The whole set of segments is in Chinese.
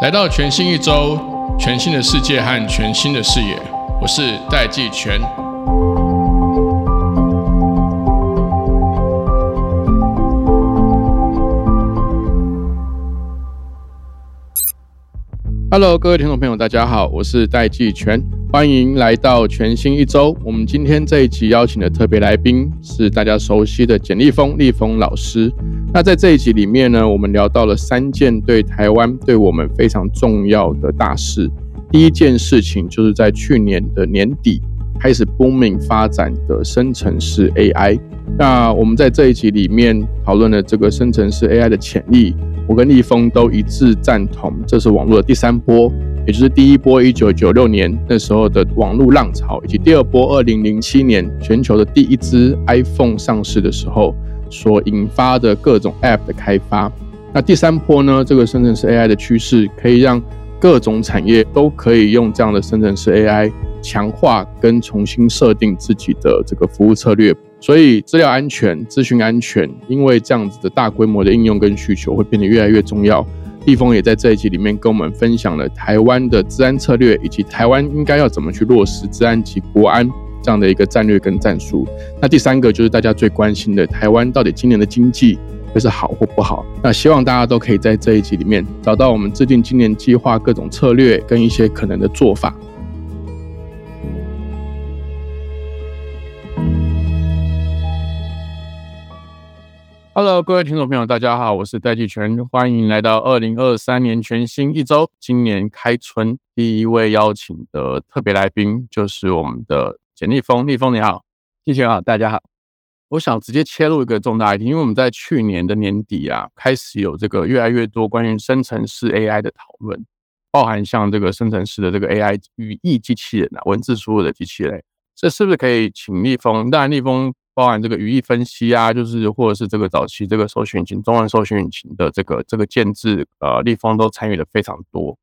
来到全新一周，全新的世界和全新的视野，我是戴季全。Hello，各位听众朋友，大家好，我是戴季全，欢迎来到全新一周。我们今天这一集邀请的特别来宾是大家熟悉的简立峰，立峰老师。那在这一集里面呢，我们聊到了三件对台湾、对我们非常重要的大事。第一件事情就是在去年的年底开始 booming 发展的生成式 AI。那我们在这一集里面讨论了这个生成式 AI 的潜力。我跟立峰都一致赞同，这是网络的第三波，也就是第一波一九九六年那时候的网络浪潮，以及第二波二零零七年全球的第一支 iPhone 上市的时候所引发的各种 App 的开发。那第三波呢？这个生成式 AI 的趋势可以让各种产业都可以用这样的生成式 AI 强化跟重新设定自己的这个服务策略。所以，资料安全、资讯安全，因为这样子的大规模的应用跟需求会变得越来越重要。立峰也在这一集里面跟我们分享了台湾的治安策略，以及台湾应该要怎么去落实治安及国安这样的一个战略跟战术。那第三个就是大家最关心的，台湾到底今年的经济会是好或不好？那希望大家都可以在这一集里面找到我们制定今年计划各种策略跟一些可能的做法。Hello，各位听众朋友，大家好，我是戴季全，欢迎来到二零二三年全新一周。今年开春第一位邀请的特别来宾就是我们的简立峰，立峰你好，季全好，大家好。我想直接切入一个重大议题，因为我们在去年的年底啊，开始有这个越来越多关于生成式 AI 的讨论，包含像这个生成式的这个 AI 语义机器人啊，文字输入的机器人，这是不是可以请立峰？当然，立峰。包含这个语义分析啊，就是或者是这个早期这个搜寻引擎、中文搜寻引擎的这个这个建制，呃，立峰都参与的非常多。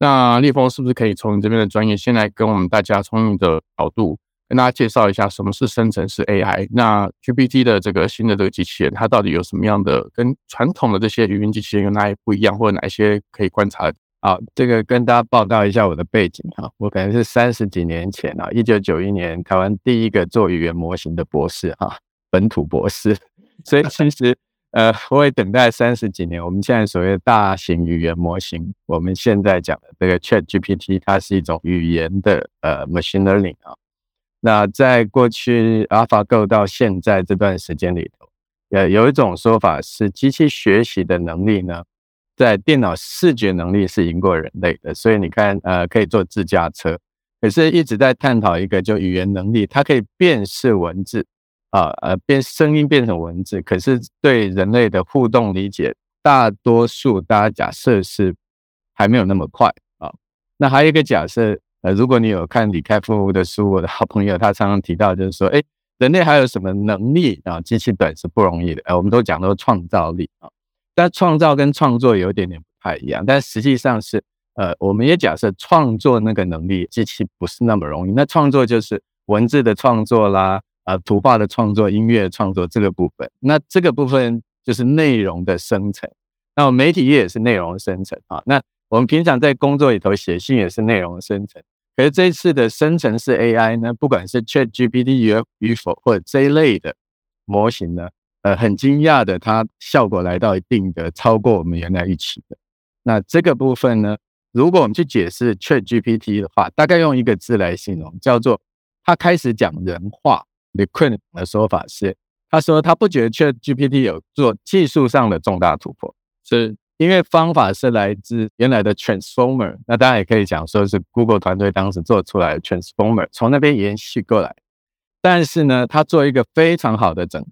那立峰是不是可以从你这边的专业，先来跟我们大家从你的角度跟大家介绍一下什么是生成式 AI？那 GPT 的这个新的这个机器人，它到底有什么样的跟传统的这些语音机器人有哪些不一样，或者哪一些可以观察？好，这个跟大家报告一下我的背景哈，我可能是三十几年前啊，一九九一年台湾第一个做语言模型的博士哈，本土博士，所以其实呃，我也等待三十几年。我们现在所谓的大型语言模型，我们现在讲的这个 Chat GPT，它是一种语言的呃 machine learning 啊。那在过去 AlphaGo 到现在这段时间里头，呃，有一种说法是机器学习的能力呢。在电脑视觉能力是赢过人类的，所以你看，呃，可以做自驾车，可是一直在探讨一个就语言能力，它可以辨识文字，啊，呃，变声音变成文字，可是对人类的互动理解，大多数大家假设是还没有那么快啊。那还有一个假设，呃，如果你有看李开复的书，我的好朋友他常常提到，就是说，哎，人类还有什么能力啊？机器本是不容易的，呃，我们都讲到创造力啊。但创造跟创作有一点点不太一样，但实际上是，呃，我们也假设创作那个能力机器不是那么容易。那创作就是文字的创作啦，呃，图画的创作、音乐创作这个部分。那这个部分就是内容的生成。那媒体业也是内容生成啊。那我们平常在工作里头写信也是内容生成。可是这一次的生成式 AI 呢，不管是 ChatGPT 与与否或者这一类的模型呢？呃，很惊讶的，它效果来到一定的超过我们原来预期的。那这个部分呢，如果我们去解释 Chat GPT 的话，大概用一个字来形容，叫做它开始讲人话。The Queen 的说法是，他说他不觉得 Chat GPT 有做技术上的重大突破，是因为方法是来自原来的 Transformer。那当然也可以讲说是 Google 团队当时做出来的 Transformer，从那边延续过来。但是呢，他做一个非常好的整。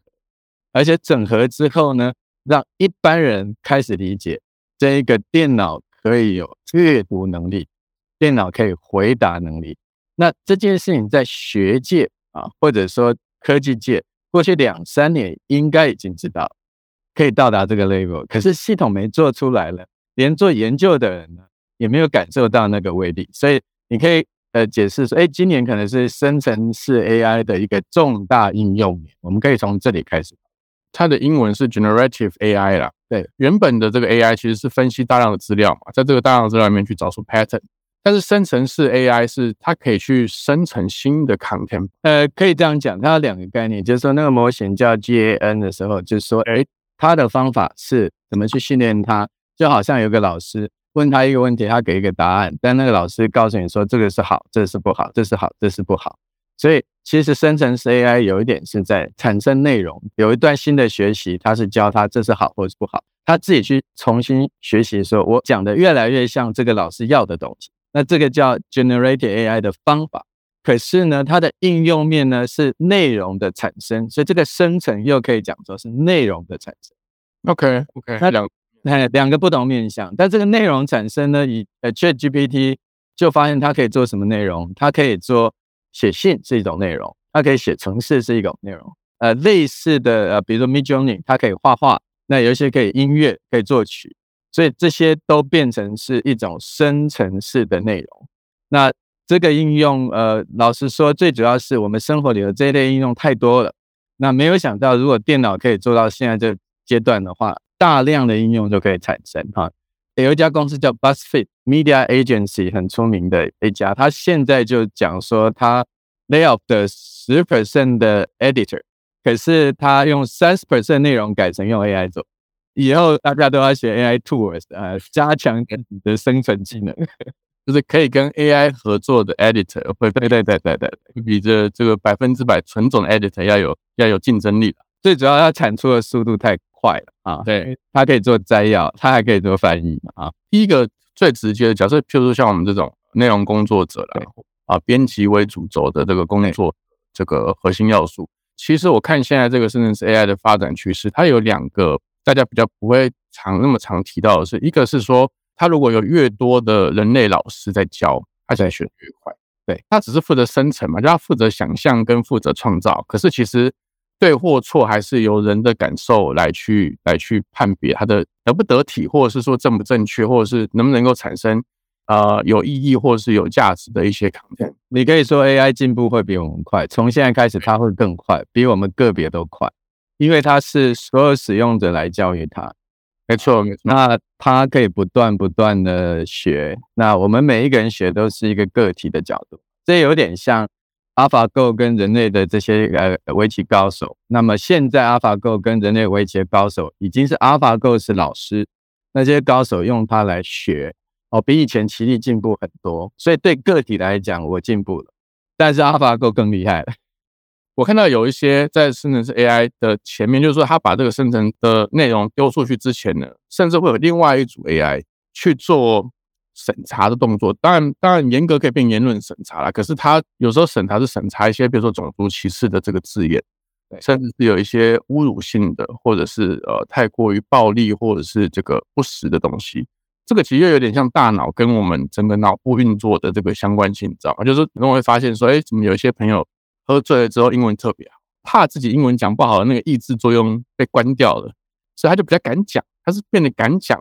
而且整合之后呢，让一般人开始理解这一个电脑可以有阅读能力，电脑可以回答能力。那这件事情在学界啊，或者说科技界，过去两三年应该已经知道可以到达这个 level，可是系统没做出来了，连做研究的人呢也没有感受到那个威力。所以你可以呃解释说，哎，今年可能是生成式 AI 的一个重大应用年，我们可以从这里开始。它的英文是 generative AI 啦。对，原本的这个 AI 其实是分析大量的资料嘛，在这个大量资料里面去找出 pattern。但是生成式 AI 是它可以去生成新的 content。呃，可以这样讲，它有两个概念，就是说那个模型叫 GAN 的时候，就是说，哎，它的方法是怎么去训练它，就好像有个老师问他一个问题，他给一个答案，但那个老师告诉你说这个是好，这是不好，这是好，这是不好。所以其实生成式 AI 有一点是在产生内容，有一段新的学习，它是教他这是好或是不好，他自己去重新学习，的时候我讲的越来越像这个老师要的东西，那这个叫 generative AI 的方法。可是呢，它的应用面呢是内容的产生，所以这个生成又可以讲说是内容的产生。OK OK，那两哎两个不同面向，但这个内容产生呢，以呃 ChatGPT 就发现它可以做什么内容，它可以做。写信是一种内容，它可以写程式是一种内容。呃，类似的呃，比如说 Midjourney，它可以画画，那有一些可以音乐，可以作曲，所以这些都变成是一种生成式的内容。那这个应用，呃，老实说，最主要是我们生活里的这一类应用太多了。那没有想到，如果电脑可以做到现在这阶段的话，大量的应用就可以产生哈。有一家公司叫 BuzzFeed Media Agency，很出名的一家。他现在就讲说，他 lay off 的十 percent 的 editor，可是他用三十 percent 内容改成用 AI 做。以后大家都要学 AI tools，呃，加强你的生存技能，就是可以跟 AI 合作的 editor，会对对对对对，比这这个百分之百纯种 editor 要有要有竞争力的。最主要，它产出的速度太。快了啊！对，它可以做摘要，它还可以做翻译嘛啊。第一个最直接的假设，譬如说像我们这种内容工作者啦，啊，编辑为主轴的这个工作，这个核心要素，其实我看现在这个甚至是 AI 的发展趋势，它有两个大家比较不会常那么常提到的是，一个是说，它如果有越多的人类老师在教，它才学越快。对，它只是负责生成嘛，就它负责想象跟负责创造，可是其实。对或错，还是由人的感受来去来去判别它的得不得体，或者是说正不正确，或者是能不能够产生呃有意义或者是有价值的一些 content。你可以说 AI 进步会比我们快，从现在开始它会更快，比我们个别都快，因为它是所有使用者来教育它。没错，那它可以不断不断的学，那我们每一个人学都是一个个体的角度，这有点像。AlphaGo 跟人类的这些呃围棋高手，那么现在 AlphaGo 跟人类围棋高手已经是 AlphaGo 是老师，那些高手用它来学哦，比以前棋力进步很多，所以对个体来讲我进步了，但是 AlphaGo 更厉害了。我看到有一些在生成式 AI 的前面，就是说他把这个生成的内容丢出去之前呢，甚至会有另外一组 AI 去做。审查的动作，当然，当然严格可以变言论审查了。可是他有时候审查是审查一些，比如说种族歧视的这个字眼，甚至是有一些侮辱性的，或者是呃太过于暴力，或者是这个不实的东西。这个其实又有点像大脑跟我们整个脑部运作的这个相关性，你知道吗？就是可能会发现说，哎，怎么有一些朋友喝醉了之后英文特别好，怕自己英文讲不好的那个抑制作用被关掉了，所以他就比较敢讲，他是变得敢讲。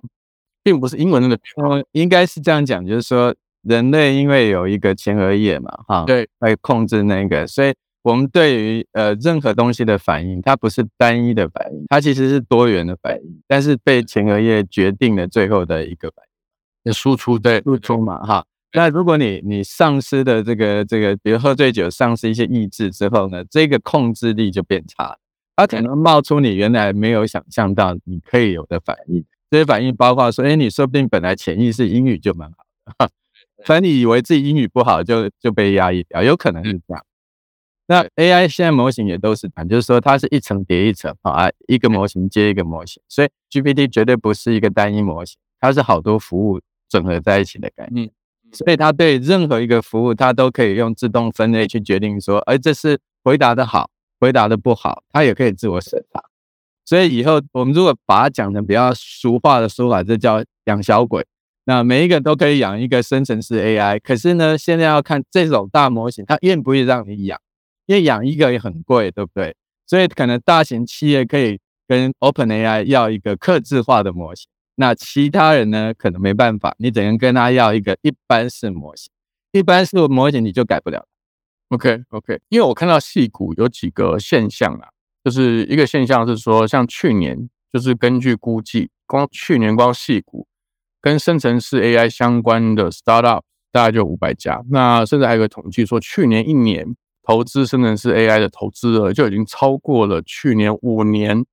并不是英文那个，嗯，应该是这样讲，就是说人类因为有一个前额叶嘛，哈，对，来控制那个，所以我们对于呃任何东西的反应，它不是单一的反应，它其实是多元的反应，但是被前额叶决定了最后的一个反应，输出对，输出嘛，哈，那如果你你丧失的这个这个，比如喝醉酒丧失一些意志之后呢，这个控制力就变差，它可能冒出你原来没有想象到你可以有的反应。这些反应包括说，哎，你说不定本来潜意识英语就蛮好的，反正你以为自己英语不好就就被压抑掉，有可能是这样。那 AI 现在模型也都是这样，就是说它是一层叠一层啊，一个模型接一个模型，所以 GPT 绝对不是一个单一模型，它是好多服务整合在一起的概念。所以它对任何一个服务，它都可以用自动分类去决定说，哎，这是回答的好，回答的不好，它也可以自我审查。所以以后我们如果把它讲成比较俗话的说法，这叫养小鬼。那每一个都可以养一个生成式 AI，可是呢，现在要看这种大模型，它愿不愿意让你养，因为养一个也很贵，对不对？所以可能大型企业可以跟 OpenAI 要一个客制化的模型，那其他人呢，可能没办法，你只能跟他要一个一般式模型。一般式模型你就改不了。OK OK，因为我看到细股有几个现象啊，就是一个现象是说，像去年就是根据估计，光去年光细股跟生成式 AI 相关的 startup 大概就五百家，那甚至还有个统计说，去年一年投资生成式 AI 的投资额就已经超过了去年五年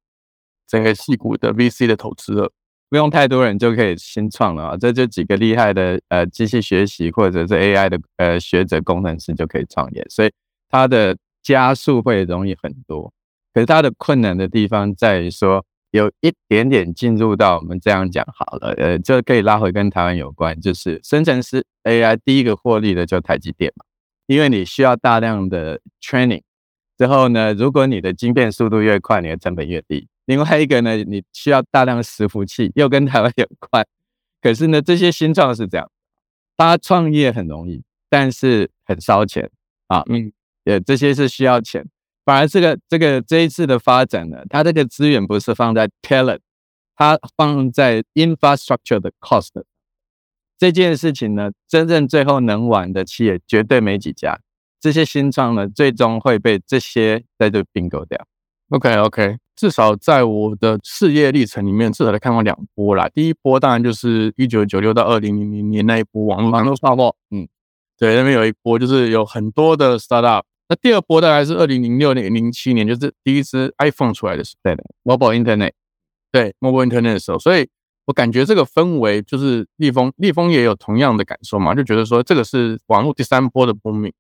整个细股的 VC 的投资额。不用太多人就可以新创了啊！这就几个厉害的呃机器学习或者是 AI 的呃学者工程师就可以创业，所以它的加速会容易很多。可是它的困难的地方在于说，有一点点进入到我们这样讲好了，呃，这可以拉回跟台湾有关，就是生成式 AI 第一个获利的就台积电嘛，因为你需要大量的 training，之后呢，如果你的晶片速度越快，你的成本越低。另外一个呢，你需要大量的伺服器，又跟台湾有关。可是呢，这些新创是这样，他创业很容易，但是很烧钱啊。嗯，呃，这些是需要钱。反而这个这个这一次的发展呢，它这个资源不是放在 talent，它放在 infrastructure 的 cost。这件事情呢，真正最后能玩的企业绝对没几家。这些新创呢，最终会被这些在这并购掉。OK OK。至少在我的事业历程里面，至少得看过两波啦。第一波当然就是一九九六到二零零零年那一波网络网络泡沫，嗯，对，那边有一波就是有很多的 startup。那第二波大概是二零零六年、零七年，就是第一支 iPhone 出来的时候，对的，mobile internet，对 mobile internet 的时候。所以我感觉这个氛围就是立峰，立峰也有同样的感受嘛，就觉得说这个是网络第三波的波命。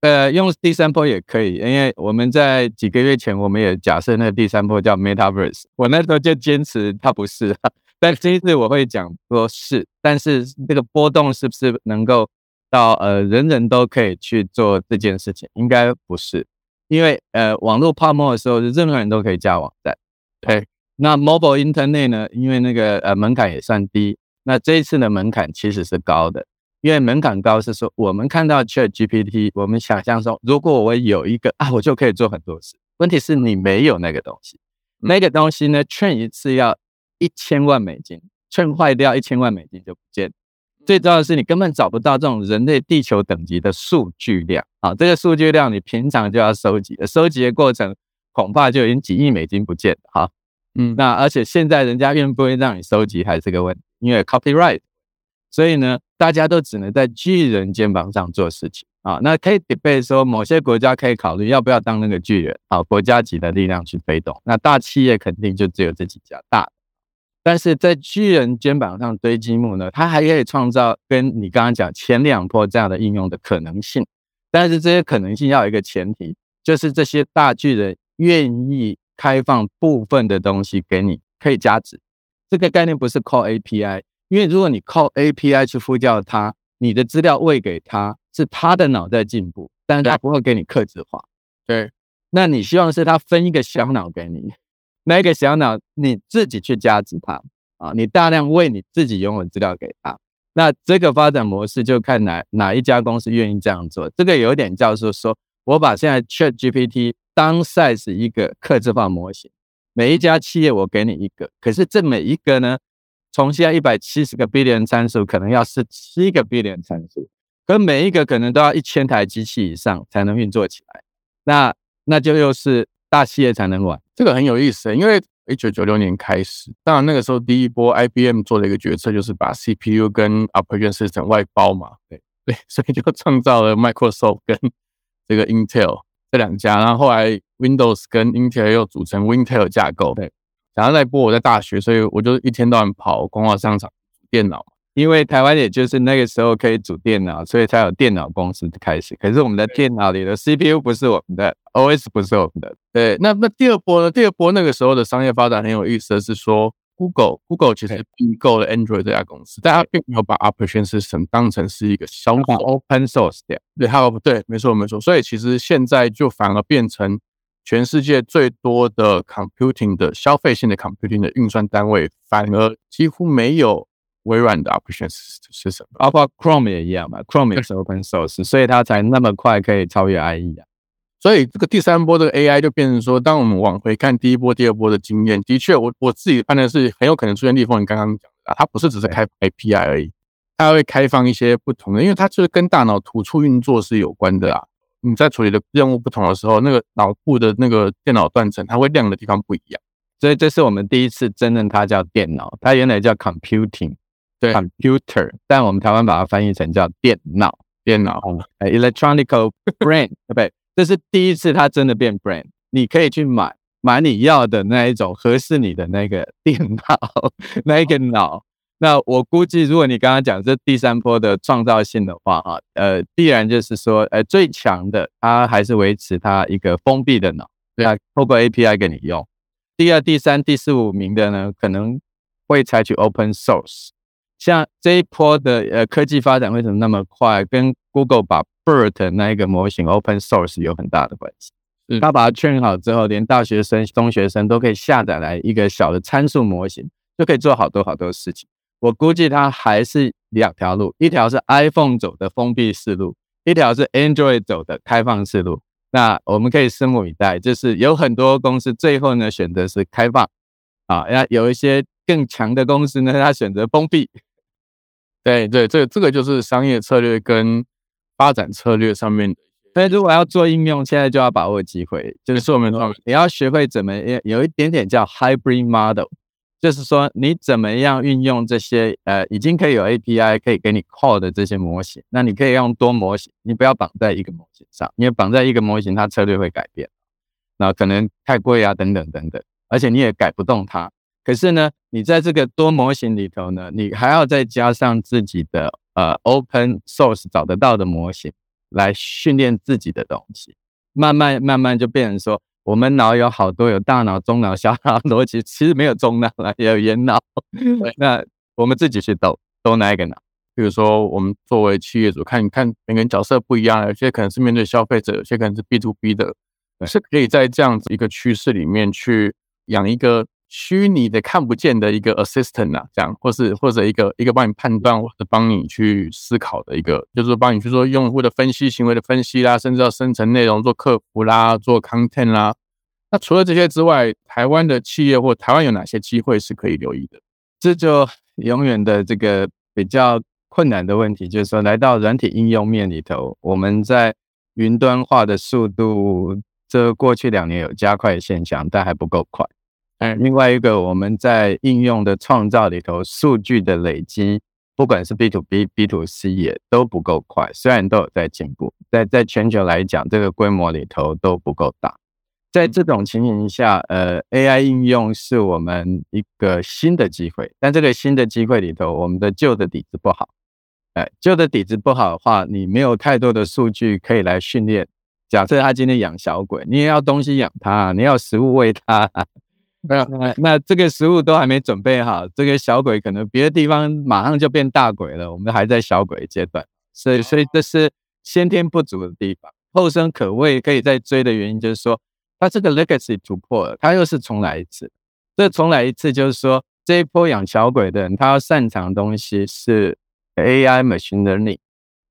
呃，用第三波也可以，因为我们在几个月前，我们也假设那个第三波叫 Metaverse，我那时候就坚持它不是，但这一次我会讲说是，但是这个波动是不是能够到呃人人都可以去做这件事情？应该不是，因为呃网络泡沫的时候，是任何人都可以加网站，对，那 Mobile Internet 呢？因为那个呃门槛也算低，那这一次的门槛其实是高的。因为门槛高是说，我们看到 Chat GPT，我们想象说，如果我有一个啊，我就可以做很多事。问题是你没有那个东西，那个东西呢，train 一次要一千万美金，train 坏掉一千万美金就不见。最重要的是，你根本找不到这种人类地球等级的数据量啊！这个数据量你平常就要收集，收集的过程恐怕就已经几亿美金不见了哈。嗯，那而且现在人家愿不愿意让你收集还是个问题，因为 copyright。所以呢，大家都只能在巨人肩膀上做事情啊。那可以 debate 说，某些国家可以考虑要不要当那个巨人啊，国家级的力量去推动。那大企业肯定就只有这几家大。但是在巨人肩膀上堆积木呢，它还可以创造跟你刚刚讲前两波这样的应用的可能性。但是这些可能性要有一个前提，就是这些大巨人愿意开放部分的东西给你，可以加值。这个概念不是 call API。因为如果你靠 API 去呼叫它，你的资料喂给它，是它的脑在进步，但是它不会给你克制化。对，那你希望是它分一个小脑给你，那个小脑你自己去加值它啊，你大量喂你自己拥有资料给它。那这个发展模式就看哪哪一家公司愿意这样做。这个有点叫做说，我把现在 Chat GPT 当 size 一个克制化模型，每一家企业我给你一个，可是这每一个呢？从现在一百七十个 billion 参数，可能要是七个 billion 参数，可每一个可能都要一千台机器以上才能运作起来。那那就又是大企业才能玩，这个很有意思。因为一九九六年开始，当然那个时候第一波 IBM 做了一个决策，就是把 CPU 跟 operation system 外包嘛，对对，所以就创造了 Microsoft 跟这个 Intel 这两家。然后后来 Windows 跟 Intel 又组成 Intel 架构，对。然后那一波我在大学，所以我就一天到晚跑光华商场电脑，因为台湾也就是那个时候可以组电脑，所以才有电脑公司开始。可是我们的电脑里的 CPU 不是我们的，OS 不是我们的。对，那那第二波呢？第二波那个时候的商业发展很有意思的是说，Google，Google 其实并购了 Android 这家公司，但它并没有把 Operation System 当成是一个销售 Open Source 的。对，还有对，没错没错。所以其实现在就反而变成。全世界最多的 computing 的消费性的 computing 的运算单位，反而几乎没有微软的 operation system，包括 Chrome 也一样嘛，Chrome 也是 open source，所以它才那么快可以超越 IE 啊。所以这个第三波的 AI 就变成说，当我们往回看第一波、第二波的经验，的确，我我自己判断是很有可能出现逆风。你刚刚讲的，它不是只是开 API 而已，它会开放一些不同的，因为它就是跟大脑突触运作是有关的啊。你在处理的任务不同的时候，那个脑部的那个电脑断层，它会亮的地方不一样。所以这是我们第一次真正它叫电脑，它原来叫 computing，对，computer，但我们台湾把它翻译成叫电脑，电脑，electronic brain，对不对？这是第一次它真的变 brain，你可以去买买你要的那一种合适你的那个电脑，那一个脑。那我估计，如果你刚刚讲这第三波的创造性的话，哈，呃，必然就是说，呃，最强的它还是维持它一个封闭的脑，对啊，透过 API 给你用。第二、第三、第四、五名的呢，可能会采取 Open Source。像这一波的呃科技发展为什么那么快？跟 Google 把 BERT 那一个模型 Open Source 有很大的关系。他把它确认好之后，连大学生、中学生都可以下载来一个小的参数模型，就可以做好多好多事情。我估计它还是两条路，一条是 iPhone 走的封闭式路，一条是 Android 走的开放式路。那我们可以拭目以待，就是有很多公司最后呢选择是开放，啊，那有一些更强的公司呢，它选择封闭。对对，这这个就是商业策略跟发展策略上面的。所以如果要做应用，现在就要把握机会，就是我们说你要学会怎么有一点点叫 hybrid model。就是说，你怎么样运用这些呃，已经可以有 API 可以给你 call 的这些模型？那你可以用多模型，你不要绑在一个模型上，因为绑在一个模型，它策略会改变，那可能太贵啊，等等等等，而且你也改不动它。可是呢，你在这个多模型里头呢，你还要再加上自己的呃 open source 找得到的模型来训练自己的东西，慢慢慢慢就变成说。我们脑有好多，有大脑、中脑、小脑逻辑，其实没有中脑了，也有眼脑。那我们自己去抖抖哪一个脑？比如说，我们作为企业主，看看每个人角色不一样，有些可能是面对消费者，有些可能是 B to B 的，是可以在这样子一个趋势里面去养一个虚拟的、看不见的一个 assistant 啊，这样，或是或者一个一个帮你判断或者帮你去思考的一个，就是帮你去做用户的分析、行为的分析啦，甚至要生成内容、做客服啦、做 content 啦。那除了这些之外，台湾的企业或台湾有哪些机会是可以留意的？这就永远的这个比较困难的问题，就是说来到软体应用面里头，我们在云端化的速度，这过去两年有加快现象，但还不够快。嗯，另外一个我们在应用的创造里头，数据的累积，不管是 B to B、B to C 也都不够快，虽然都有在进步，在在全球来讲，这个规模里头都不够大。在这种情形下，呃，AI 应用是我们一个新的机会，但这个新的机会里头，我们的旧的底子不好，哎，旧的底子不好的话，你没有太多的数据可以来训练。假设他今天养小鬼，你也要东西养它，你要食物喂它，那那这个食物都还没准备好，这个小鬼可能别的地方马上就变大鬼了，我们还在小鬼阶段，所以所以这是先天不足的地方，后生可畏，可以再追的原因就是说。它这个 legacy 突破了，它又是重来一次。这重来一次就是说，这一波养小鬼的人，他要擅长的东西是 AI machine learning，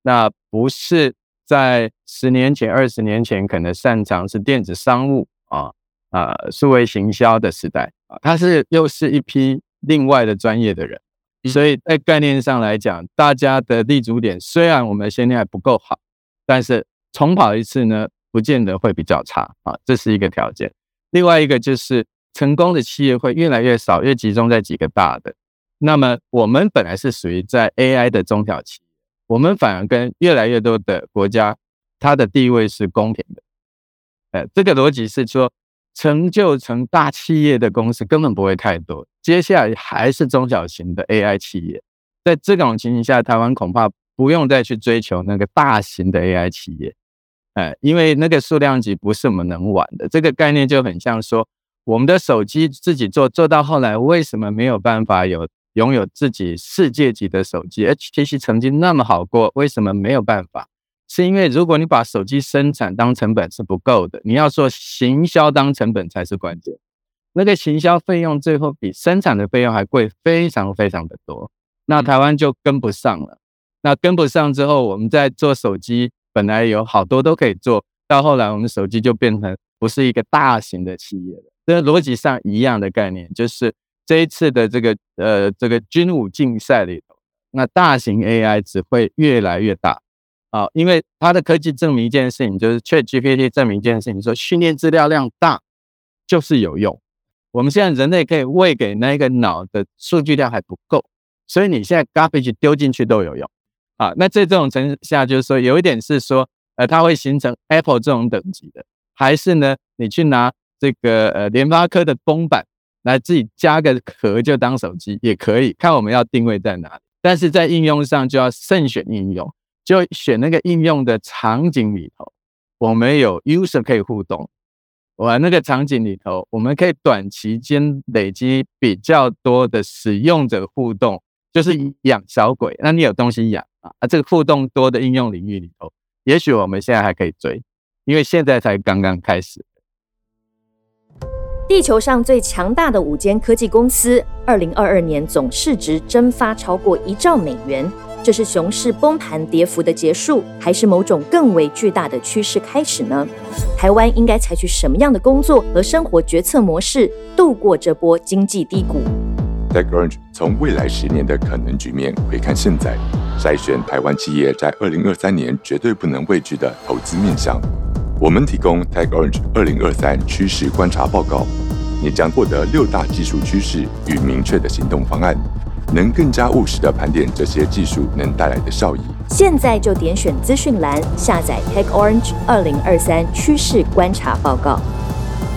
那不是在十年前、二十年前可能擅长是电子商务啊啊数位行销的时代啊，他是又是一批另外的专业的人。所以在概念上来讲，大家的立足点虽然我们先天还不够好，但是重跑一次呢？不见得会比较差啊，这是一个条件。另外一个就是成功的企业会越来越少，越集中在几个大的。那么我们本来是属于在 AI 的中小企业，我们反而跟越来越多的国家，它的地位是公平的。呃，这个逻辑是说，成就成大企业的公司根本不会太多，接下来还是中小型的 AI 企业。在这种情形下，台湾恐怕不用再去追求那个大型的 AI 企业。哎，因为那个数量级不是我们能玩的，这个概念就很像说，我们的手机自己做，做到后来为什么没有办法有拥有自己世界级的手机？HTC 曾经那么好过，为什么没有办法？是因为如果你把手机生产当成本是不够的，你要说行销当成本才是关键。那个行销费用最后比生产的费用还贵，非常非常的多。那台湾就跟不上了。那跟不上之后，我们在做手机。本来有好多都可以做到，后来我们手机就变成不是一个大型的企业了。这逻辑上一样的概念，就是这一次的这个呃这个军武竞赛里头，那大型 AI 只会越来越大啊，因为它的科技证明一件事情，就是 ChatGPT 证明一件事情，说训练资料量大就是有用。我们现在人类可以喂给那个脑的数据量还不够，所以你现在 garbage 丢进去都有用啊。那在这种情况下，就是说有一点是说，呃，它会形成 Apple 这种等级的，还是呢，你去拿这个呃联发科的崩板来自己加个壳就当手机也可以，看我们要定位在哪里。但是在应用上就要慎选应用，就选那个应用的场景里头，我们有 user 可以互动。我那个场景里头，我们可以短期间累积比较多的使用者互动，就是养小鬼。那你有东西养啊？啊，这个互动多的应用领域里头，也许我们现在还可以追，因为现在才刚刚开始。地球上最强大的五间科技公司，二零二二年总市值蒸发超过一兆美元。这是熊市崩盘跌幅的结束，还是某种更为巨大的趋势开始呢？台湾应该采取什么样的工作和生活决策模式度过这波经济低谷？TechOrange 从未来十年的可能局面回看现在，筛选台湾企业在二零二三年绝对不能畏惧的投资面向。我们提供 TechOrange 二零二三趋势观察报告，你将获得六大技术趋势与明确的行动方案。能更加务实的盘点这些技术能带来的效益。现在就点选资讯栏下载 Tech Orange 二零二三趋势观察报告。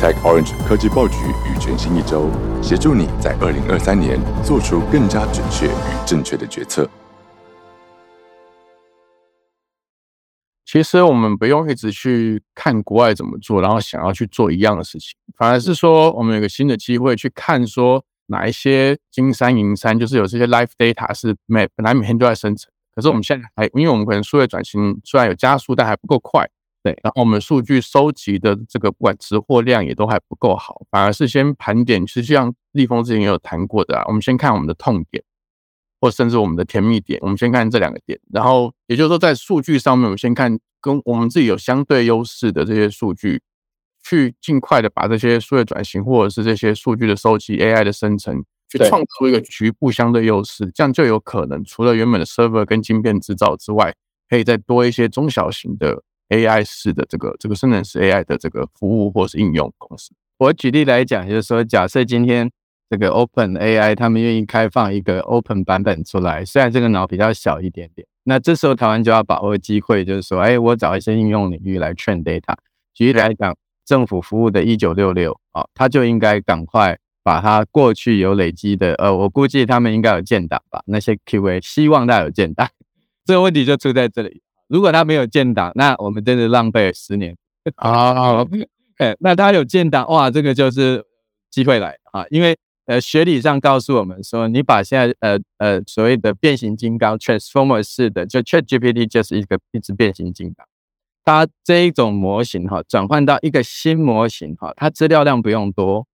Tech Orange 科技报局与全新一周，协助你在二零二三年做出更加准确与正确的决策。其实我们不用一直去看国外怎么做，然后想要去做一样的事情，反而是说我们有个新的机会去看说。哪一些金山银山，就是有这些 live data 是每本来每天都在生成，可是我们现在还，因为我们可能数位转型虽然有加速，但还不够快，对。然后我们数据收集的这个不管值货量也都还不够好，反而是先盘点，实际上立峰之前也有谈过的啊。我们先看我们的痛点，或甚至我们的甜蜜点，我们先看这两个点，然后也就是说在数据上面，我们先看跟我们自己有相对优势的这些数据。去尽快的把这些数据转型，或者是这些数据的收集、AI 的生成，去创出一个局部相对优势，这样就有可能除了原本的 server 跟晶片制造之外，可以再多一些中小型的 AI 式的这个这个生成式 AI 的这个服务或是应用公司。我举例来讲，就是说，假设今天这个 Open AI 他们愿意开放一个 Open 版本出来，虽然这个脑比较小一点点，那这时候台湾就要把握机会，就是说，哎，我找一些应用领域来 train data。举例来讲。政府服务的一九六六啊，他就应该赶快把他过去有累积的，呃，我估计他们应该有建档吧，那些 QA 希望他有建档，这个问题就出在这里。如果他没有建档，那我们真的浪费了十年啊。哎，那他有建档，哇，这个就是机会来啊，因为呃，学理上告诉我们说，你把现在呃呃所谓的变形金刚 Transformer 式的，就 ChatGPT 就是一个一只变形金刚。它这一种模型哈，转换到一个新模型哈，它资料量不用多，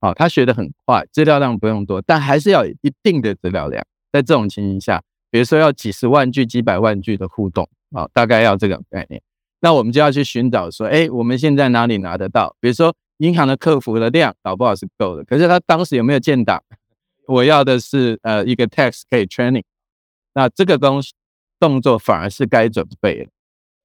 好，它学得很快，资料量不用多，但还是要一定的资料量。在这种情形下，比如说要几十万句、几百万句的互动啊，大概要这个概念。那我们就要去寻找说，哎，我们现在哪里拿得到？比如说银行的客服的量搞不好是够的，可是他当时有没有建档？我要的是呃一个 text 可以 training，那这个东西动作反而是该准备的。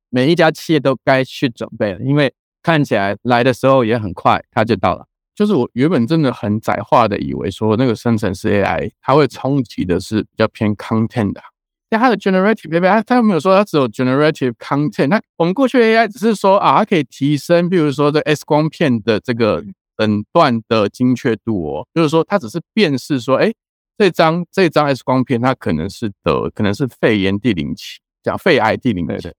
每一家企业都该去准备了，因为看起来来的时候也很快，它就到了。就是我原本真的很窄化的以为说那个生成式 AI 它会冲击的是比较偏 content 的，但它的 generative AI 它又没有说它只有 generative content？那我们过去 AI 只是说啊，它可以提升，比如说这 X 光片的这个诊断的精确度哦，就是说它只是辨识说，哎，这张这张 X 光片它可能是得可能是肺炎第零期，讲肺癌第零期。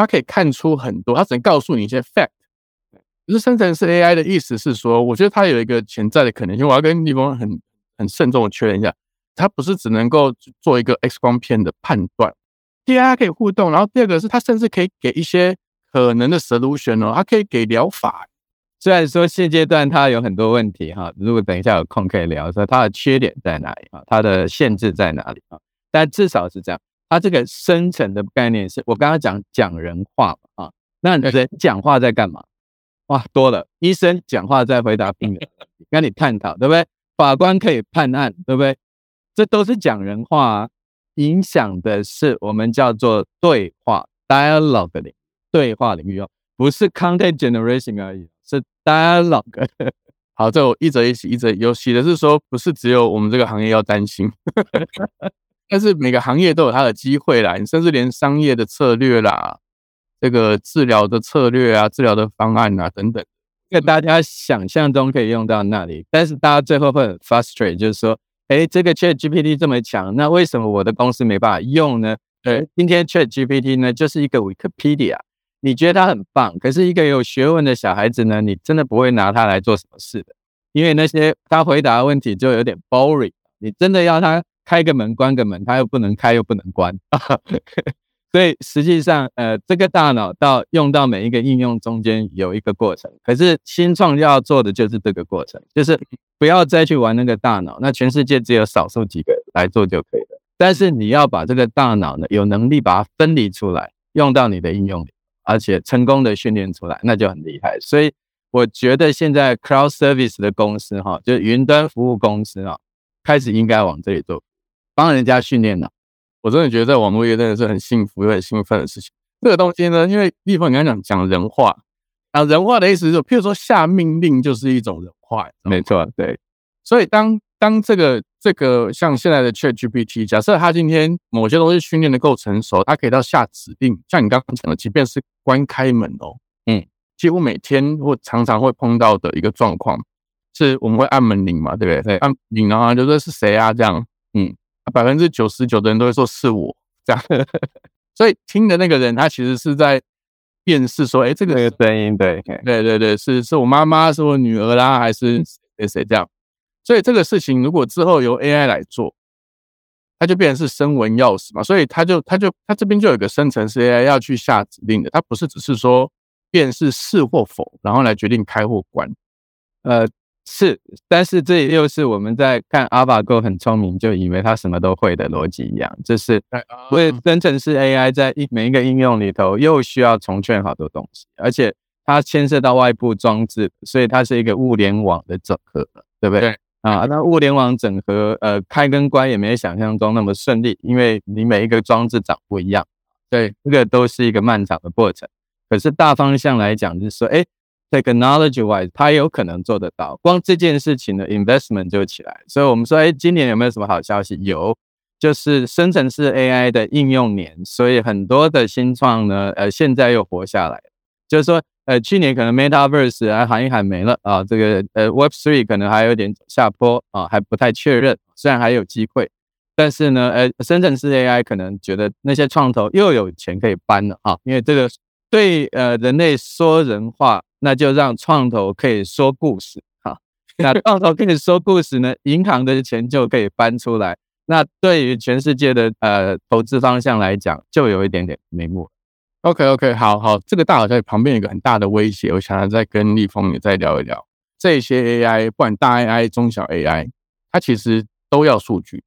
它可以看出很多，它只能告诉你一些 fact。可是生成式 AI 的意思是说，我觉得它有一个潜在的可能性。我要跟立峰很很慎重的确认一下，它不是只能够做一个 X 光片的判断。第二，它可以互动，然后第二个是它甚至可以给一些可能的 solution 哦，它可以给疗法。虽然说现阶段它有很多问题哈，如果等一下有空可以聊说它的缺点在哪里啊，它的限制在哪里啊，但至少是这样。它这个深层的概念是我刚刚讲讲人话啊，那人讲话在干嘛？哇，多了，医生讲话在回答病人，跟你探讨，对不对？法官可以判案，对不对？这都是讲人话啊。影响的是我们叫做对话 dialogue 领对话领域哦，不是 content generation 而已，是 dialogue。好，这我一则一喜，一则有喜的是说，不是只有我们这个行业要担心，但是每个行业都有它的机会啦，你甚至连商业的策略啦，这个治疗的策略啊，治疗的方案啊等等，在大家想象中可以用到那里，但是大家最后会很 frustrate，就是说，哎，这个 Chat GPT 这么强，那为什么我的公司没办法用呢？对，今天 Chat GPT 呢，就是一个 Wikipedia。你觉得它很棒，可是一个有学问的小孩子呢，你真的不会拿它来做什么事的，因为那些他回答的问题就有点 boring。你真的要他开个门关个门，它又不能开又不能关，所以实际上，呃，这个大脑到用到每一个应用中间有一个过程。可是新创要做的就是这个过程，就是不要再去玩那个大脑，那全世界只有少数几个来做就可以了。但是你要把这个大脑呢，有能力把它分离出来，用到你的应用里。而且成功的训练出来，那就很厉害。所以我觉得现在 cloud service 的公司哈，就是云端服务公司啊，开始应该往这里做，帮人家训练的。我真的觉得在网络业真的是很幸福又很兴奋的事情。这个东西呢，因为立峰你刚刚讲讲人话，啊，人话的意思是，譬如说下命令就是一种人话，没错，对。所以当当这个这个像现在的 Chat GPT，假设它今天某些东西训练的够成熟，它可以到下指令，像你刚刚讲的，即便是关开门哦，嗯，几乎每天或常常会碰到的一个状况，是我们会按门铃嘛，对不对？对，按铃然后就说是谁啊？这样，嗯，百分之九十九的人都会说是我，这样。所以听的那个人，他其实是在辨识说，哎，这个声音，对，对对对，是是我妈妈，是我女儿啦，还是谁谁这样？所以这个事情如果之后由 AI 来做，它就变成是声纹钥匙嘛。所以它就它就它这边就有一个生成式 AI 要去下指令的，它不是只是说辨识是或否，然后来决定开或关。呃，是，但是这又是我们在看 AlphaGo 很聪明，就以为它什么都会的逻辑一样，这是为生成式 AI 在一每一个应用里头又需要重劝好多东西，而且它牵涉到外部装置，所以它是一个物联网的整合，对不对？啊，那物联网整合，呃，开跟关也没有想象中那么顺利，因为你每一个装置长不一样，对，这个都是一个漫长的过程。可是大方向来讲，就是说，哎，technology wise，它有可能做得到。光这件事情的 investment 就起来，所以我们说，哎，今年有没有什么好消息？有，就是生成式 AI 的应用年，所以很多的新创呢，呃，现在又活下来，就是说。呃，去年可能 MetaVerse 还喊一喊没了啊，这个呃 Web Three 可能还有点下坡啊，还不太确认。虽然还有机会，但是呢，呃，深圳市 AI 可能觉得那些创投又有钱可以搬了啊，因为这个对呃人类说人话，那就让创投可以说故事哈。那创投可以说故事呢，银行的钱就可以搬出来。那对于全世界的呃投资方向来讲，就有一点点眉目。OK OK，好好，这个大好在旁边有一个很大的威胁，我想要再跟立峰也再聊一聊。这些 AI，不管大 AI、中小 AI，它其实都要数据。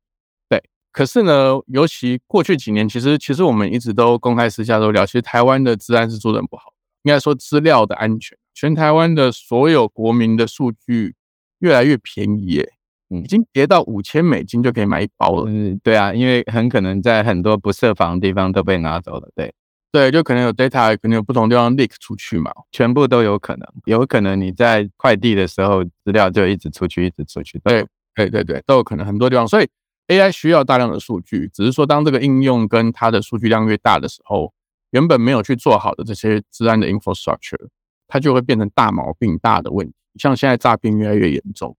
对，可是呢，尤其过去几年，其实其实我们一直都公开私下都聊，其实台湾的治安是做的很不好。应该说资料的安全，全台湾的所有国民的数据越来越便宜，耶，已经跌到五千美金就可以买一包了。嗯，对啊，因为很可能在很多不设防的地方都被拿走了。对。对，就可能有 data，可能有不同地方 leak 出去嘛，全部都有可能。有可能你在快递的时候，资料就一直出去，一直出去。对，对，对，对，都有可能，很多地方。所以 AI 需要大量的数据，只是说当这个应用跟它的数据量越大的时候，原本没有去做好的这些治安的 infrastructure，它就会变成大毛病、大的问题。像现在诈骗越来越严重，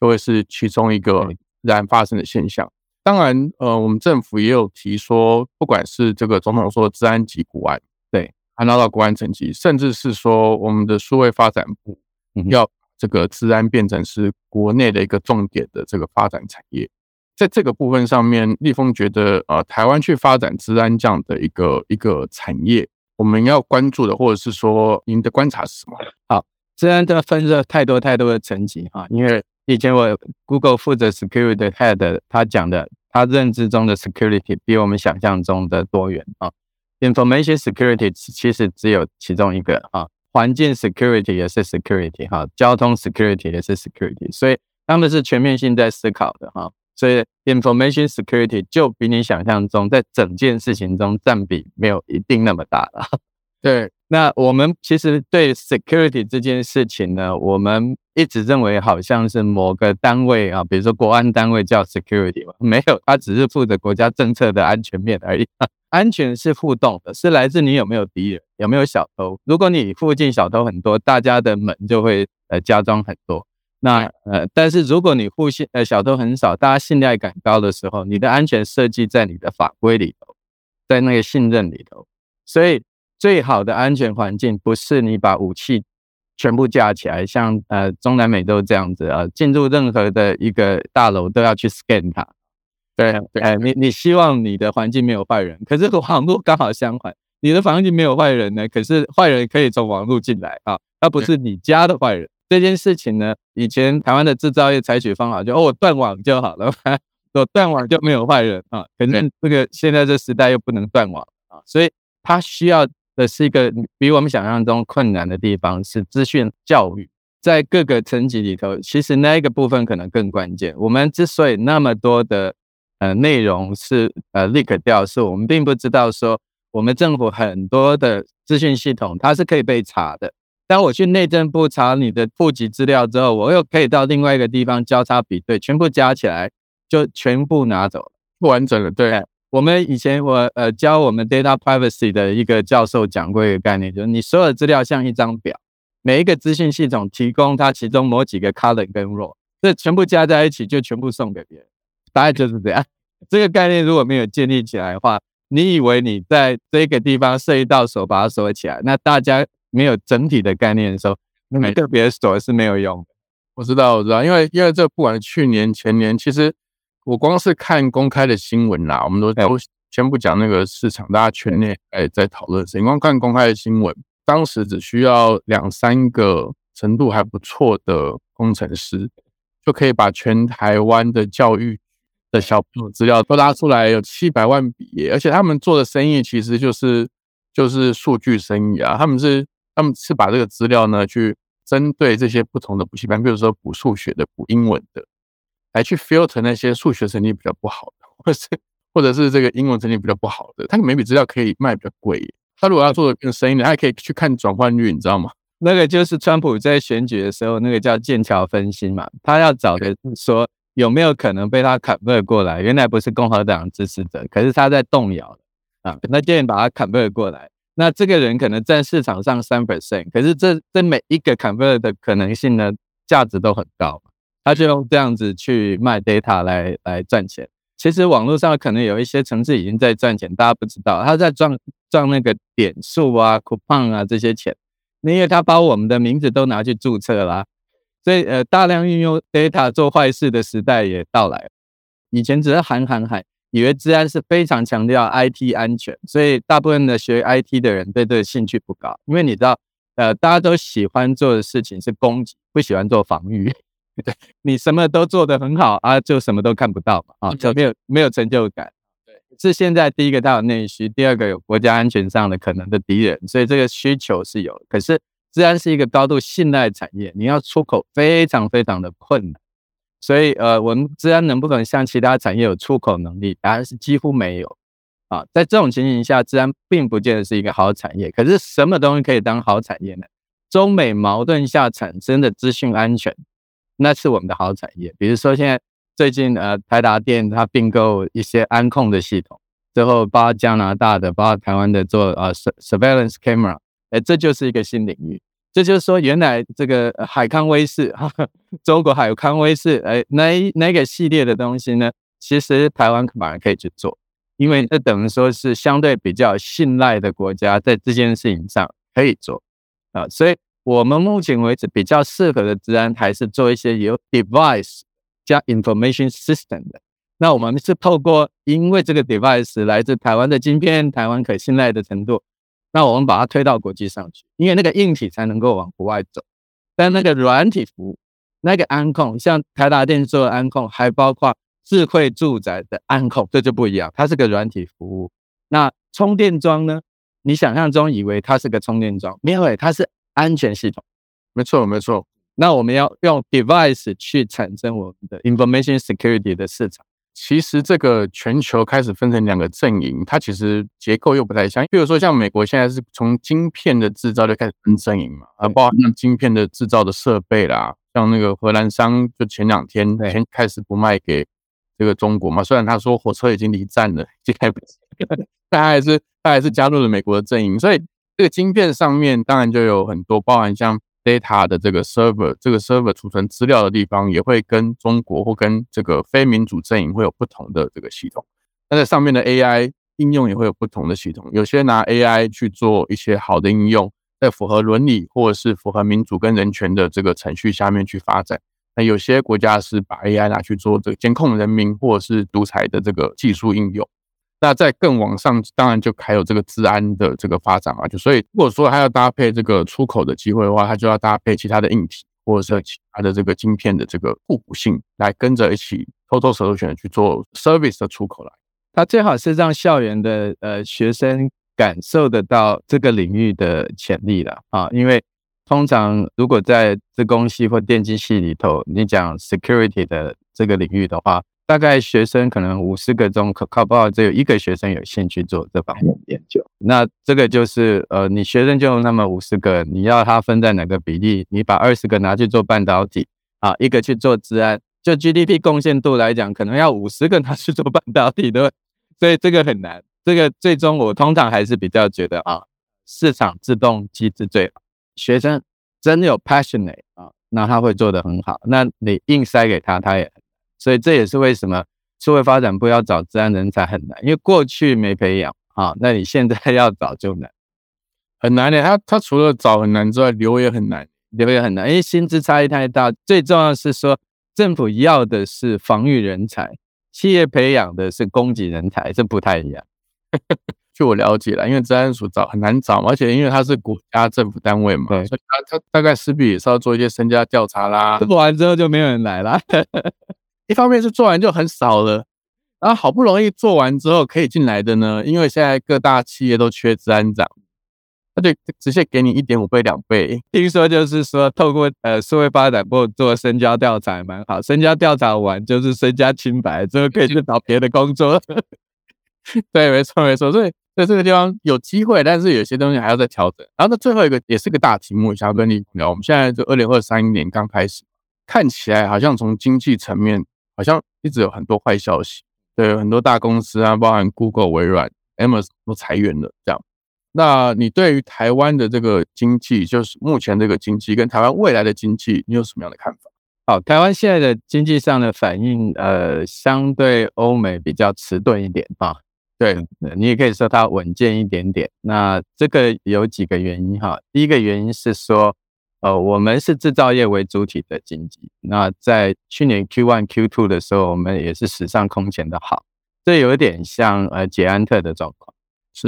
就会是其中一个然发生的现象。当然，呃，我们政府也有提说，不管是这个总统说的治安及国安，对，还拿到国安层级，甚至是说我们的数位发展部要这个治安变成是国内的一个重点的这个发展产业，在这个部分上面，立峰觉得，呃，台湾去发展治安这样的一个一个产业，我们要关注的，或者是说您的观察是什么？好，治安的分了太多太多的层级哈，因为以前我 Google 负责 Security Head 他讲的。他认知中的 security 比我们想象中的多元啊，information security 其实只有其中一个啊，环境 security 也是 security 哈，交通 security 也是 security，所以他们是全面性在思考的哈。所以 information security 就比你想象中在整件事情中占比没有一定那么大了。对，那我们其实对 security 这件事情呢，我们一直认为好像是某个单位啊，比如说国安单位叫 security 嘛，没有，它只是负责国家政策的安全面而已。安全是互动的，是来自你有没有敌人，有没有小偷。如果你附近小偷很多，大家的门就会呃加装很多。那呃，但是如果你互信呃小偷很少，大家信赖感高的时候，你的安全设计在你的法规里头，在那个信任里头，所以。最好的安全环境不是你把武器全部架起来，像呃中南美洲这样子啊，进入任何的一个大楼都要去 scan 它。对，哎，你你希望你的环境没有坏人，可是网络刚好相反，你的环境没有坏人呢，可是坏人可以从网络进来啊，他不是你家的坏人。这件事情呢，以前台湾的制造业采取方法就哦断网就好了，我断网就没有坏人啊。可是这个现在这时代又不能断网啊，所以它需要。的是一个比我们想象中困难的地方，是资讯教育在各个层级里头，其实那一个部分可能更关键。我们之所以那么多的呃内容是呃 leak 掉，是我们并不知道说我们政府很多的资讯系统它是可以被查的。当我去内政部查你的户籍资料之后，我又可以到另外一个地方交叉比对，全部加起来就全部拿走了，不完整了。对。我们以前我呃教我们 data privacy 的一个教授讲过一个概念，就是你所有资料像一张表，每一个资讯系统提供它其中某几个 column 跟 row，这全部加在一起就全部送给别人，大概就是这样。这个概念如果没有建立起来的话，你以为你在这个地方设一道锁把它锁起来，那大家没有整体的概念的时候，那个别锁是没有用的。我知道，我知道，因为因为这不管去年前年，其实。我光是看公开的新闻啦，我们都都先不讲那个市场，大家圈内哎在讨论谁。光看公开的新闻，当时只需要两三个程度还不错的工程师，就可以把全台湾的教育的小朋友资料都拉出来，有七百万笔，而且他们做的生意其实就是就是数据生意啊。他们是他们是把这个资料呢，去针对这些不同的补习班，比如说补数学的、补英文的。来去 filter 那些数学成绩比较不好的，或是或者是这个英文成绩比较不好的，他每笔资料可以卖比较贵。他如果要做的更深一点，他还可以去看转换率，你知道吗？那个就是川普在选举的时候，那个叫剑桥分析嘛，他要找的是说有没有可能被他 convert 过来，原来不是共和党支持者，可是他在动摇啊，那建议把他 convert 过来，那这个人可能占市场上三 percent，可是这这每一个 convert 的可能性呢，价值都很高。他就用这样子去卖 data 来来赚钱。其实网络上可能有一些城市已经在赚钱，大家不知道，他在赚赚那个点数啊、coupon 啊这些钱。因为他把我们的名字都拿去注册啦，所以呃，大量运用 data 做坏事的时代也到来。以前只是喊喊喊，以为治安是非常强调 IT 安全，所以大部分的学 IT 的人对这个兴趣不高。因为你知道，呃，大家都喜欢做的事情是攻击，不喜欢做防御。对你什么都做得很好啊，就什么都看不到嘛啊，就没有没有成就感。对，是现在第一个它有内需，第二个有国家安全上的可能的敌人，所以这个需求是有。可是治安是一个高度信赖产业，你要出口非常非常的困难。所以呃，我们治安能不能像其他产业有出口能力？答案是几乎没有啊。在这种情形下，治安并不见得是一个好产业。可是什么东西可以当好产业呢？中美矛盾下产生的资讯安全。那是我们的好产业，比如说现在最近呃台达电它并购一些安控的系统，最后包括加拿大的，包括台湾的做呃 surveillance camera，哎，这就是一个新领域。这就是说，原来这个海康威视，中国海康威视，哎，那那个系列的东西呢，其实台湾反而可以去做，因为这等于说是相对比较信赖的国家在这件事情上可以做啊，所以。我们目前为止比较适合的治安还是做一些有 device 加 information system 的。那我们是透过因为这个 device 来自台湾的晶片，台湾可信赖的程度，那我们把它推到国际上去，因为那个硬体才能够往国外走。但那个软体服务，那个安控，像台达电做的安控，还包括智慧住宅的安控，这就不一样，它是个软体服务。那充电桩呢？你想象中以为它是个充电桩，没有，它是。安全系统，没错没错。那我们要用 device 去产生我们的 information security 的市场。其实这个全球开始分成两个阵营，它其实结构又不太像。比如说像美国现在是从晶片的制造就开始分阵营嘛，啊，包括像晶片的制造的设备啦，像那个荷兰商就前两天先开始不卖给这个中国嘛，虽然他说火车已经离站了，就开不，但还是他还是加入了美国的阵营，所以这个晶片上面当然就有很多包含像。Data 的这个 server，这个 server 储存资料的地方也会跟中国或跟这个非民主阵营会有不同的这个系统。那在上面的 AI 应用也会有不同的系统，有些拿 AI 去做一些好的应用，在符合伦理或者是符合民主跟人权的这个程序下面去发展。那有些国家是把 AI 拿去做这个监控人民或者是独裁的这个技术应用。那在更往上，当然就还有这个治安的这个发展啊，就所以如果说还要搭配这个出口的机会的话，它就要搭配其他的硬体或者是其他的这个晶片的这个互补性，来跟着一起偷偷手头选去做 service 的出口来。它最好是让校园的呃学生感受得到这个领域的潜力了啊，因为通常如果在自工系或电机系里头，你讲 security 的这个领域的话。大概学生可能五十个中，可靠不好只有一个学生有兴趣做这方面的研究。那这个就是呃，你学生就那么五十个，你要他分在哪个比例？你把二十个拿去做半导体啊，一个去做治安，就 GDP 贡献度来讲，可能要五十个拿去做半导体的，所以这个很难。这个最终我通常还是比较觉得啊，市场自动机制最好。学生真的有 passionate 啊，那他会做得很好。那你硬塞给他，他也。所以这也是为什么社会发展部要找治安人才很难，因为过去没培养啊，那你现在 要找就难，很难的。他他除了找很难之外，留也很难，留也很难，因为薪资差异太大。最重要是说，政府要的是防御人才，企业培养的是供给人才，这不太一样。据我了解了，因为治安署找很难找嘛，而且因为它是国家政府单位嘛，所以他他大概势必也是要做一些身家调查啦。做完之后就没有人来了。一方面是做完就很少了，然后好不容易做完之后可以进来的呢，因为现在各大企业都缺治安长，那就直接给你一点五倍、两倍。听说就是说，透过呃社会发展部做身家调查蛮好，身家调查完就是身家清白，之后可以去找别的工作。对，没错没错，所以在这个地方有机会，但是有些东西还要再调整。然后那最后一个也是个大题目，想要跟你聊。我们现在就二零二三年刚开始，看起来好像从经济层面。好像一直有很多坏消息，对很多大公司啊，包含 Google、微软、Amazon 都裁员了。这样，那你对于台湾的这个经济，就是目前这个经济跟台湾未来的经济，你有什么样的看法？好，台湾现在的经济上的反应，呃，相对欧美比较迟钝一点啊。对，你也可以说它稳健一点点。那这个有几个原因哈。第一个原因是说。呃，我们是制造业为主体的经济。那在去年 Q1、Q2 的时候，我们也是史上空前的好，这有点像呃捷安特的状况。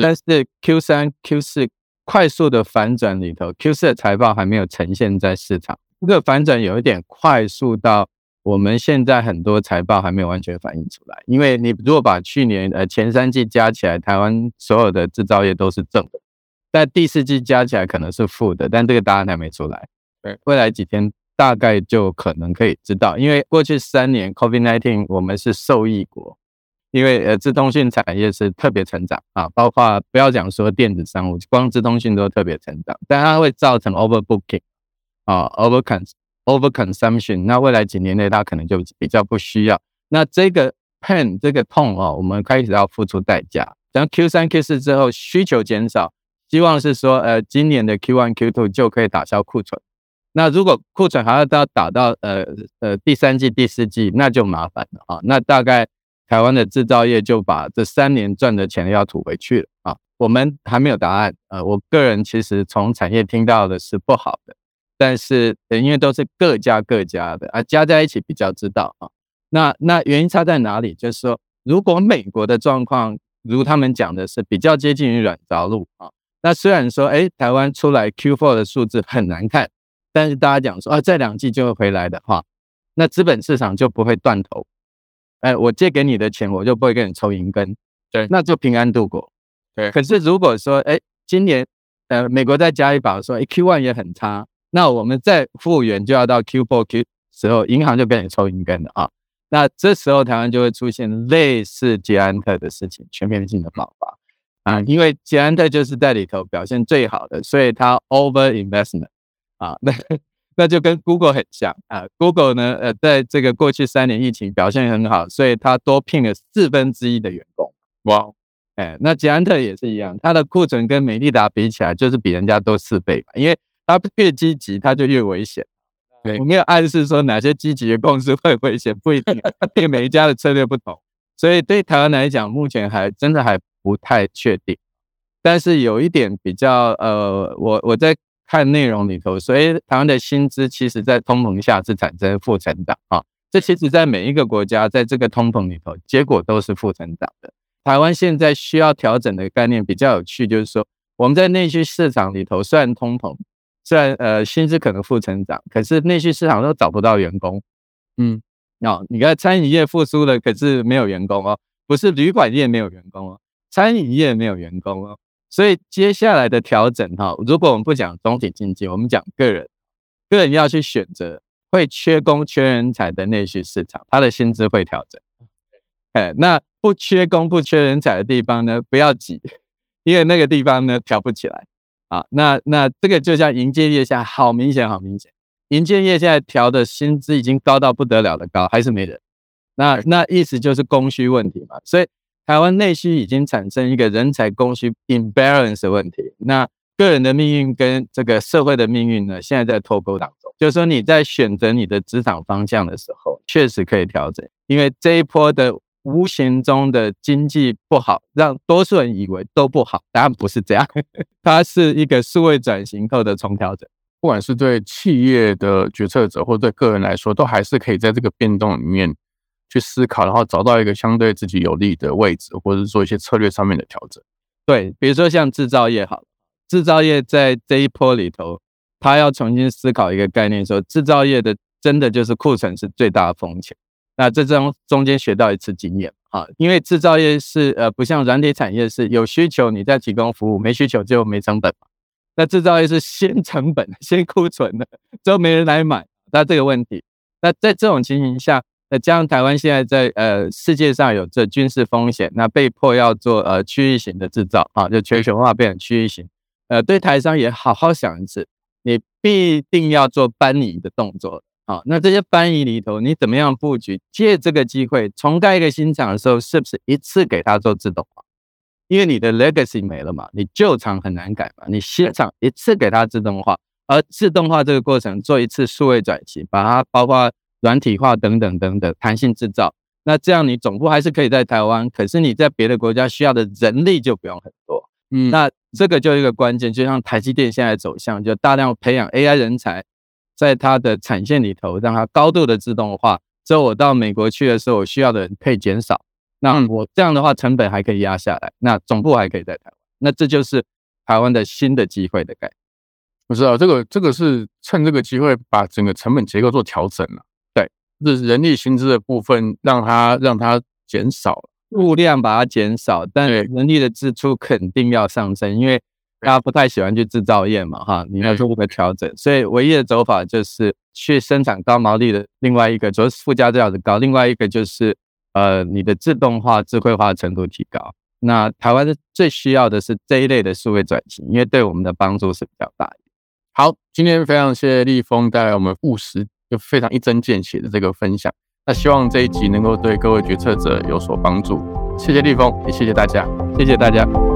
但是 Q3、Q4 快速的反转里头，Q4 的财报还没有呈现在市场。这个反转有一点快速到我们现在很多财报还没有完全反映出来。因为你如果把去年呃前三季加起来，台湾所有的制造业都是正的。但第四季加起来可能是负的，但这个答案还没出来。对，未来几天大概就可能可以知道，因为过去三年 COVID-19 我们是受益国，因为呃，资通讯产业是特别成长啊，包括不要讲说电子商务，光资通讯都特别成长，但它会造成 overbooking 啊，overcon overconsumption，那未来几年内它可能就比较不需要。那这个 pain 这个痛啊，我们开始要付出代价。等 Q 三 Q 四之后需求减少。希望是说，呃，今年的 Q1、Q2 就可以打消库存。那如果库存还要到打到呃呃第三季、第四季，那就麻烦了啊。那大概台湾的制造业就把这三年赚的钱要吐回去了啊。我们还没有答案。呃，我个人其实从产业听到的是不好的，但是呃因为都是各家各家的啊，加在一起比较知道啊。那那原因差在哪里？就是说，如果美国的状况如他们讲的是比较接近于软着陆啊。那虽然说，哎，台湾出来 Q4 的数字很难看，但是大家讲说，啊，这两季就会回来的话，那资本市场就不会断头。哎，我借给你的钱，我就不会跟你抽银根，对，那就平安度过。对。可是如果说，哎，今年，呃，美国再加一把，说，哎，Q1 也很差，那我们再复原就要到 Q4、Q 时候，银行就跟你抽银根了啊。那这时候台湾就会出现类似捷安特的事情，全面性的爆发啊，因为捷安特就是在里头表现最好的，所以它 over investment 啊，那那就跟 Google 很像啊，Google 呢，呃，在这个过去三年疫情表现很好，所以它多聘了四分之一的员工，哇，哎，那捷安特也是一样，它的库存跟美利达比起来，就是比人家多四倍嘛，因为它越积极，它就越危险。对我没有暗示说哪些积极的公司会危险，不一定，对每一家的策略不同，所以对台湾来讲，目前还真的还不太确定。但是有一点比较，呃，我我在看内容里头，所以台湾的薪资其实在通膨下是产生负成长啊。这其实在每一个国家在这个通膨里头，结果都是负成长的。台湾现在需要调整的概念比较有趣，就是说我们在内需市场里头虽然通膨。虽然呃薪资可能负成长，可是内需市场都找不到员工。嗯，哦，你看餐饮业复苏了，可是没有员工哦，不是旅馆业没有员工哦，餐饮业没有员工哦。所以接下来的调整哈，如果我们不讲总体经济，我们讲个人，个人要去选择会缺工缺人才的内需市场，他的薪资会调整。哎，那不缺工不缺人才的地方呢，不要挤，因为那个地方呢调不起来。啊，那那这个就像银建业下好明显，好明显，银建业现在调的薪资已经高到不得了的高，还是没人。那那意思就是供需问题嘛，所以台湾内需已经产生一个人才供需 imbalance 的问题。那个人的命运跟这个社会的命运呢，现在在脱钩当中。就是说你在选择你的职场方向的时候，确实可以调整，因为这一波的。无形中的经济不好，让多数人以为都不好，答案不是这样，它是一个数位转型后的重调整。不管是对企业的决策者，或对个人来说，都还是可以在这个变动里面去思考，然后找到一个相对自己有利的位置，或者是做一些策略上面的调整。对，比如说像制造业，好，制造业在这一波里头，他要重新思考一个概念，说制造业的真的就是库存是最大的风险。那这中中间学到一次经验啊，因为制造业是呃不像软体产业是有需求你再提供服务，没需求就没成本嘛。那制造业是先成本先库存的，之后没人来买，那这个问题。那在这种情形下，那加上台湾现在在呃世界上有这军事风险，那被迫要做呃区域型的制造啊，就全球化变成区域型。呃，对台商也好好想一次，你必定要做搬移的动作。好，那这些搬移里头，你怎么样布局？借这个机会重盖一个新厂的时候，是不是一次给它做自动化？因为你的 legacy 没了嘛，你旧厂很难改嘛，你新厂一次给它自动化，而自动化这个过程做一次数位转型，把它包括软体化等等等等弹性制造，那这样你总部还是可以在台湾，可是你在别的国家需要的人力就不用很多。嗯，那这个就一个关键，就像台积电现在走向，就大量培养 AI 人才。在它的产线里头，让它高度的自动化，之后我到美国去的时候，我需要的人可以减少。那我这样的话，成本还可以压下来，那总部还可以在台湾。那这就是台湾的新的机会的概念。我知道这个，这个是趁这个机会把整个成本结构做调整了。对，是人力薪资的部分，让它让它减少，物量把它减少，但人力的支出肯定要上升，因为。大家不太喜欢去制造业嘛，哈，你要做一个调整，所以唯一的走法就是去生产高毛利的。另外一个主要是附加价值高，另外一个就是呃你的自动化、智慧化程度提高。那台湾最需要的是这一类的数位转型，因为对我们的帮助是比较大。好，今天非常谢谢立峰带来我们务实就非常一针见血的这个分享。那希望这一集能够对各位决策者有所帮助。谢谢立峰，也谢谢大家，谢谢大家。